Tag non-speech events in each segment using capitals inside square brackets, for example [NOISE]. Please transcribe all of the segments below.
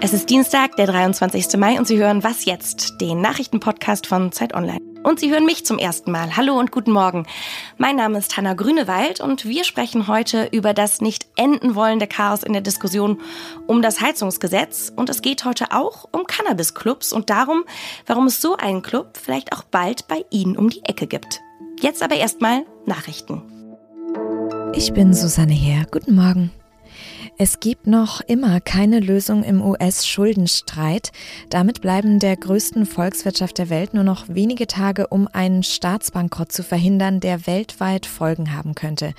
Es ist Dienstag, der 23. Mai und Sie hören Was jetzt, den Nachrichtenpodcast von Zeit Online. Und Sie hören mich zum ersten Mal. Hallo und guten Morgen. Mein Name ist Hanna Grünewald und wir sprechen heute über das nicht enden wollende Chaos in der Diskussion um das Heizungsgesetz. Und es geht heute auch um Cannabisclubs und darum, warum es so einen Club vielleicht auch bald bei Ihnen um die Ecke gibt. Jetzt aber erstmal Nachrichten. Ich bin Susanne Heer. Guten Morgen. Es gibt noch immer keine Lösung im US-Schuldenstreit. Damit bleiben der größten Volkswirtschaft der Welt nur noch wenige Tage, um einen Staatsbankrott zu verhindern, der weltweit Folgen haben könnte.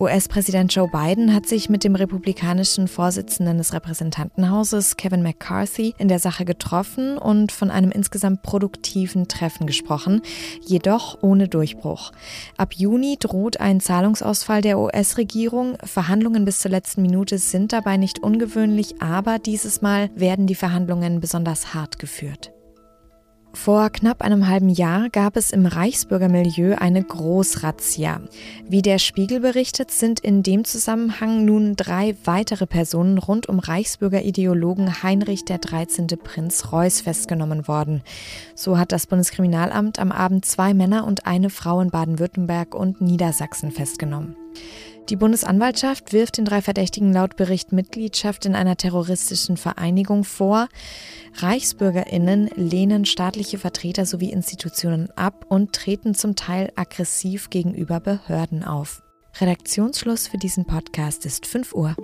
US-Präsident Joe Biden hat sich mit dem republikanischen Vorsitzenden des Repräsentantenhauses Kevin McCarthy in der Sache getroffen und von einem insgesamt produktiven Treffen gesprochen, jedoch ohne Durchbruch. Ab Juni droht ein Zahlungsausfall der US-Regierung. Verhandlungen bis zur letzten Minute sind sind dabei nicht ungewöhnlich, aber dieses Mal werden die Verhandlungen besonders hart geführt. Vor knapp einem halben Jahr gab es im Reichsbürgermilieu eine Großrazzia. Wie der Spiegel berichtet, sind in dem Zusammenhang nun drei weitere Personen rund um Reichsbürgerideologen Heinrich der 13. Prinz Reuß festgenommen worden. So hat das Bundeskriminalamt am Abend zwei Männer und eine Frau in Baden-Württemberg und Niedersachsen festgenommen. Die Bundesanwaltschaft wirft den drei Verdächtigen laut Bericht Mitgliedschaft in einer terroristischen Vereinigung vor. Reichsbürgerinnen lehnen staatliche Vertreter sowie Institutionen ab und treten zum Teil aggressiv gegenüber Behörden auf. Redaktionsschluss für diesen Podcast ist 5 Uhr.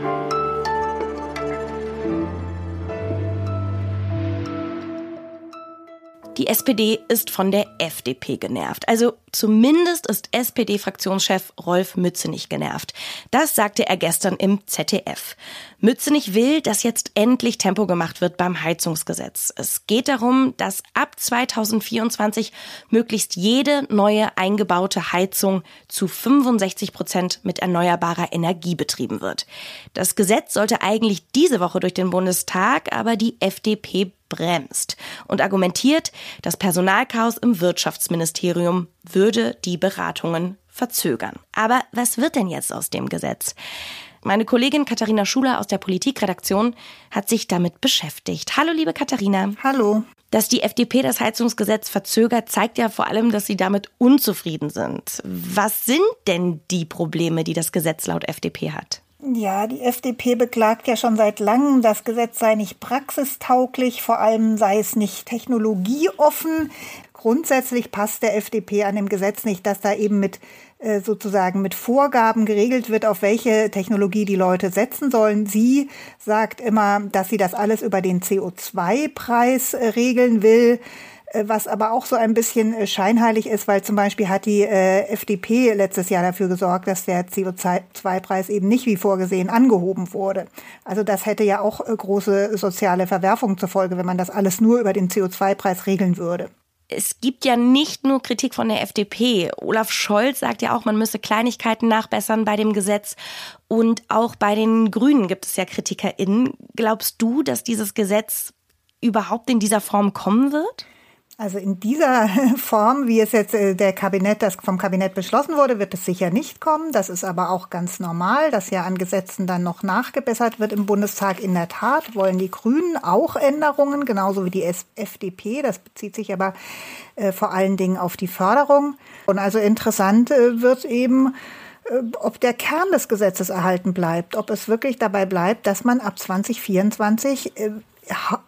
Die SPD ist von der FDP genervt. Also zumindest ist SPD-Fraktionschef Rolf Mützenich genervt. Das sagte er gestern im ZDF. Mützenich will, dass jetzt endlich Tempo gemacht wird beim Heizungsgesetz. Es geht darum, dass ab 2024 möglichst jede neue eingebaute Heizung zu 65 Prozent mit erneuerbarer Energie betrieben wird. Das Gesetz sollte eigentlich diese Woche durch den Bundestag, aber die FDP bremst und argumentiert, das Personalchaos im Wirtschaftsministerium würde die Beratungen verzögern. Aber was wird denn jetzt aus dem Gesetz? Meine Kollegin Katharina Schuler aus der Politikredaktion hat sich damit beschäftigt. Hallo, liebe Katharina. Hallo. Dass die FDP das Heizungsgesetz verzögert, zeigt ja vor allem, dass sie damit unzufrieden sind. Was sind denn die Probleme, die das Gesetz laut FDP hat? Ja, die FDP beklagt ja schon seit langem, das Gesetz sei nicht praxistauglich, vor allem sei es nicht technologieoffen. Grundsätzlich passt der FDP an dem Gesetz nicht, dass da eben mit äh, sozusagen mit Vorgaben geregelt wird, auf welche Technologie die Leute setzen sollen. Sie sagt immer, dass sie das alles über den CO2-Preis äh, regeln will. Äh, was aber auch so ein bisschen äh, scheinheilig ist, weil zum Beispiel hat die äh, FDP letztes Jahr dafür gesorgt, dass der CO2-Preis eben nicht wie vorgesehen angehoben wurde. Also das hätte ja auch äh, große soziale Verwerfungen zur Folge, wenn man das alles nur über den CO2-Preis regeln würde. Es gibt ja nicht nur Kritik von der FDP. Olaf Scholz sagt ja auch, man müsse Kleinigkeiten nachbessern bei dem Gesetz. Und auch bei den Grünen gibt es ja KritikerInnen. Glaubst du, dass dieses Gesetz überhaupt in dieser Form kommen wird? Also in dieser [LAUGHS] Form, wie es jetzt äh, der Kabinett, das vom Kabinett beschlossen wurde, wird es sicher nicht kommen. Das ist aber auch ganz normal, dass ja an Gesetzen dann noch nachgebessert wird im Bundestag. In der Tat wollen die Grünen auch Änderungen, genauso wie die FDP. Das bezieht sich aber äh, vor allen Dingen auf die Förderung. Und also interessant äh, wird eben, ob der Kern des Gesetzes erhalten bleibt, ob es wirklich dabei bleibt, dass man ab 2024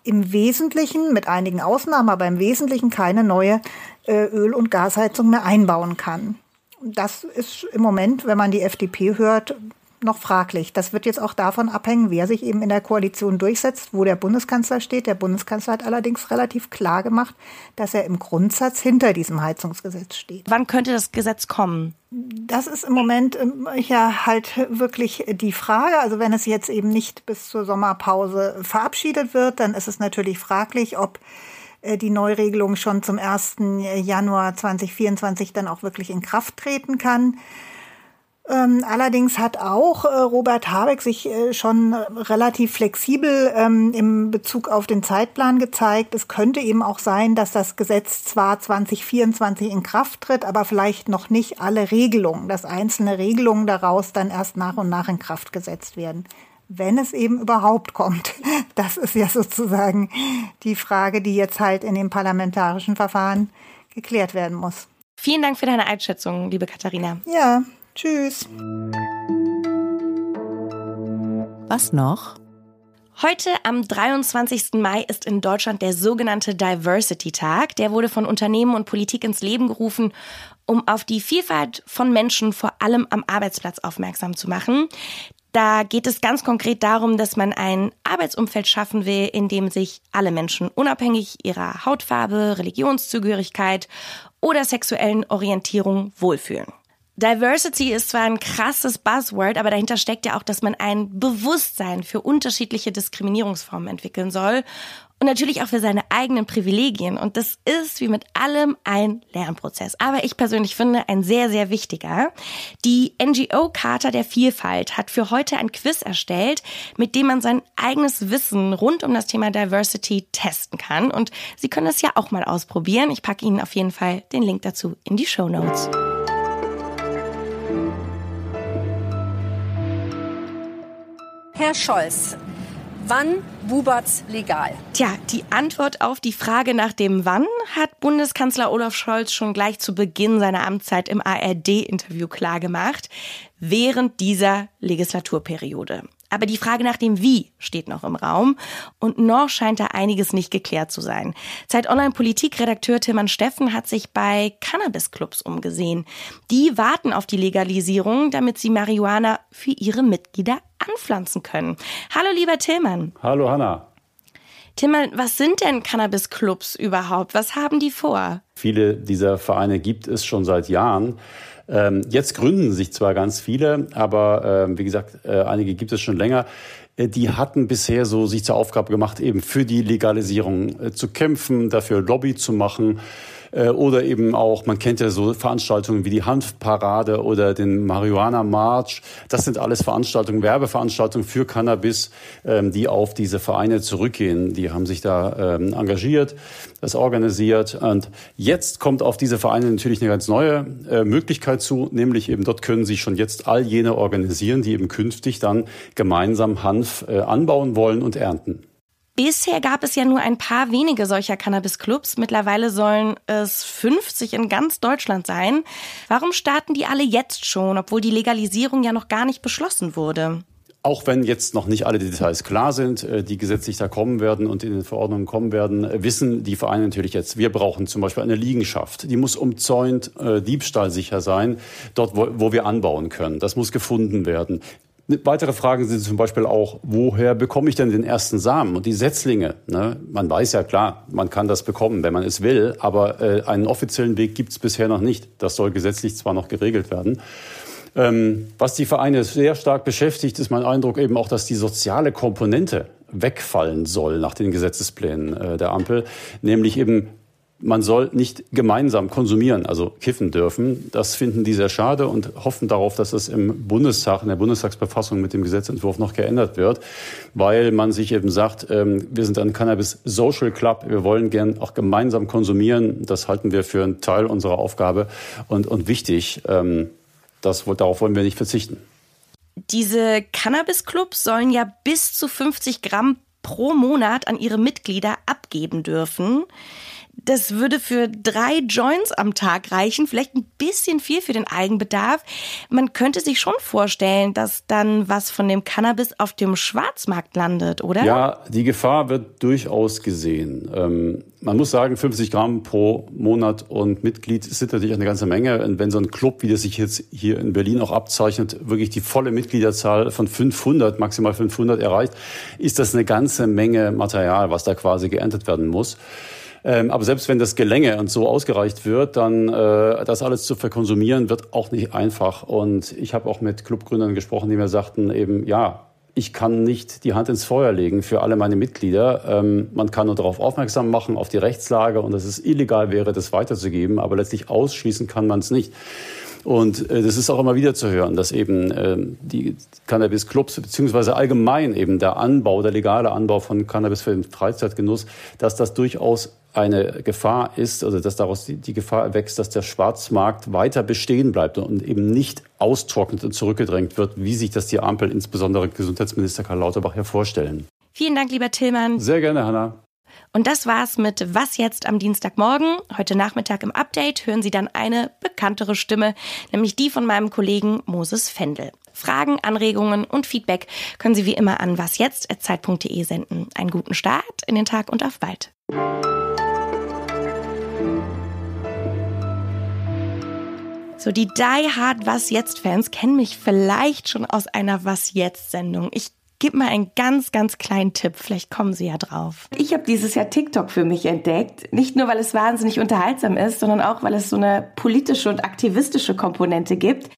im Wesentlichen, mit einigen Ausnahmen, aber im Wesentlichen keine neue äh, Öl- und Gasheizung mehr einbauen kann. Das ist im Moment, wenn man die FDP hört, noch fraglich. Das wird jetzt auch davon abhängen, wer sich eben in der Koalition durchsetzt, wo der Bundeskanzler steht. Der Bundeskanzler hat allerdings relativ klar gemacht, dass er im Grundsatz hinter diesem Heizungsgesetz steht. Wann könnte das Gesetz kommen? Das ist im Moment ähm, ja halt wirklich die Frage. Also wenn es jetzt eben nicht bis zur Sommerpause verabschiedet wird, dann ist es natürlich fraglich, ob äh, die Neuregelung schon zum 1. Januar 2024 dann auch wirklich in Kraft treten kann. Ähm, allerdings hat auch äh, Robert Habeck sich äh, schon relativ flexibel ähm, im Bezug auf den Zeitplan gezeigt. Es könnte eben auch sein, dass das Gesetz zwar 2024 in Kraft tritt, aber vielleicht noch nicht alle Regelungen, dass einzelne Regelungen daraus dann erst nach und nach in Kraft gesetzt werden. Wenn es eben überhaupt kommt. [LAUGHS] Das ist ja sozusagen die Frage, die jetzt halt in dem parlamentarischen Verfahren geklärt werden muss. Vielen Dank für deine Einschätzung, liebe Katharina. Ja, Tschüss. Was noch? Heute am 23. Mai ist in Deutschland der sogenannte Diversity Tag. Der wurde von Unternehmen und Politik ins Leben gerufen, um auf die Vielfalt von Menschen vor allem am Arbeitsplatz aufmerksam zu machen. Da geht es ganz konkret darum, dass man ein Arbeitsumfeld schaffen will, in dem sich alle Menschen unabhängig ihrer Hautfarbe, Religionszugehörigkeit oder sexuellen Orientierung wohlfühlen. Diversity ist zwar ein krasses Buzzword, aber dahinter steckt ja auch, dass man ein Bewusstsein für unterschiedliche Diskriminierungsformen entwickeln soll und natürlich auch für seine eigenen Privilegien. Und das ist wie mit allem ein Lernprozess. Aber ich persönlich finde ein sehr, sehr wichtiger. Die NGO-Charta der Vielfalt hat für heute ein Quiz erstellt, mit dem man sein eigenes Wissen rund um das Thema Diversity testen kann. Und Sie können es ja auch mal ausprobieren. Ich packe Ihnen auf jeden Fall den Link dazu in die Show Notes. Herr Scholz, wann wubert's legal? Tja, die Antwort auf die Frage nach dem Wann hat Bundeskanzler Olaf Scholz schon gleich zu Beginn seiner Amtszeit im ARD-Interview klargemacht, während dieser Legislaturperiode. Aber die Frage nach dem Wie steht noch im Raum und noch scheint da einiges nicht geklärt zu sein. Zeit Online Politikredakteur Tilman Steffen hat sich bei Cannabis-Clubs umgesehen. Die warten auf die Legalisierung, damit sie Marihuana für ihre Mitglieder anpflanzen können. Hallo lieber Tillmann. Hallo Hanna. Tillmann, was sind denn Cannabis-Clubs überhaupt? Was haben die vor? Viele dieser Vereine gibt es schon seit Jahren. Ähm, jetzt gründen sich zwar ganz viele, aber ähm, wie gesagt, äh, einige gibt es schon länger. Äh, die hatten bisher so sich zur Aufgabe gemacht, eben für die Legalisierung äh, zu kämpfen, dafür Lobby zu machen. Oder eben auch, man kennt ja so Veranstaltungen wie die Hanfparade oder den Marihuana March. Das sind alles Veranstaltungen, Werbeveranstaltungen für Cannabis, ähm, die auf diese Vereine zurückgehen. Die haben sich da engagiert, das organisiert. Und jetzt kommt auf diese Vereine natürlich eine ganz neue äh, Möglichkeit zu, nämlich eben dort können sich schon jetzt all jene organisieren, die eben künftig dann gemeinsam Hanf äh, anbauen wollen und ernten. Bisher gab es ja nur ein paar wenige solcher Cannabis-Clubs. Mittlerweile sollen es 50 in ganz Deutschland sein. Warum starten die alle jetzt schon, obwohl die Legalisierung ja noch gar nicht beschlossen wurde? Auch wenn jetzt noch nicht alle Details klar sind, äh, die gesetzlich da kommen werden und in den Verordnungen kommen werden, äh, wissen die Vereine natürlich jetzt, wir brauchen zum Beispiel eine Liegenschaft. Die muss umzäunt, äh, diebstahlsicher sein, dort, wo, wo wir anbauen können. Das muss gefunden werden. Weitere Fragen sind zum Beispiel auch, woher bekomme ich denn den ersten Samen und die Setzlinge? Ne? Man weiß ja klar, man kann das bekommen, wenn man es will, aber äh, einen offiziellen Weg gibt es bisher noch nicht. Das soll gesetzlich zwar noch geregelt werden. Ähm, was die Vereine sehr stark beschäftigt, ist mein Eindruck eben auch, dass die soziale Komponente wegfallen soll nach den Gesetzesplänen äh, der Ampel, nämlich eben man soll nicht gemeinsam konsumieren, also kiffen dürfen. Das finden die sehr schade und hoffen darauf, dass es im Bundestag, in der Bundestagsbefassung mit dem Gesetzentwurf noch geändert wird, weil man sich eben sagt, ähm, wir sind ein Cannabis Social Club, wir wollen gern auch gemeinsam konsumieren. Das halten wir für einen Teil unserer Aufgabe und, und wichtig. Das, darauf wollen wir nicht verzichten. Diese Cannabis-Clubs sollen ja bis zu 50 Gramm pro Monat an ihre Mitglieder abgeben dürfen das würde für drei Joints am Tag reichen, vielleicht ein bisschen viel für den Eigenbedarf. Man könnte sich schon vorstellen, dass dann was von dem Cannabis auf dem Schwarzmarkt landet, oder? Ja, die Gefahr wird durchaus gesehen. Ähm, man muss sagen, 50 Gramm pro Monat und Mitglied sind natürlich eine ganze Menge. Und wenn so ein Club, wie das sich jetzt hier in Berlin auch abzeichnet, wirklich die volle Mitgliederzahl von 500, maximal 500 erreicht, ist das eine ganze Menge Material, was da quasi geerntet werden muss. Ähm, aber selbst wenn das gelänge und so ausgereicht wird, dann äh, das alles zu verkonsumieren, wird auch nicht einfach. Und ich habe auch mit Clubgründern gesprochen, die mir sagten eben, ja, ich kann nicht die Hand ins Feuer legen für alle meine Mitglieder. Ähm, man kann nur darauf aufmerksam machen, auf die Rechtslage und dass es illegal wäre, das weiterzugeben, aber letztlich ausschließen kann man es nicht. Und äh, das ist auch immer wieder zu hören, dass eben äh, die Cannabis-Clubs beziehungsweise allgemein eben der Anbau, der legale Anbau von Cannabis für den Freizeitgenuss, dass das durchaus eine Gefahr ist, also dass daraus die, die Gefahr erwächst, dass der Schwarzmarkt weiter bestehen bleibt und eben nicht austrocknet und zurückgedrängt wird, wie sich das die Ampel, insbesondere Gesundheitsminister Karl Lauterbach, ja vorstellen. Vielen Dank, lieber Tillmann. Sehr gerne, Hanna. Und das war's mit Was jetzt am Dienstagmorgen. Heute Nachmittag im Update hören Sie dann eine bekanntere Stimme, nämlich die von meinem Kollegen Moses Fendel. Fragen, Anregungen und Feedback können Sie wie immer an wasjetzt.zeit.de senden. Einen guten Start in den Tag und auf bald. So, die Die Hard Was Jetzt Fans kennen mich vielleicht schon aus einer Was Jetzt Sendung. Ich gib mal einen ganz, ganz kleinen Tipp. Vielleicht kommen Sie ja drauf. Ich habe dieses Jahr TikTok für mich entdeckt. Nicht nur, weil es wahnsinnig unterhaltsam ist, sondern auch, weil es so eine politische und aktivistische Komponente gibt.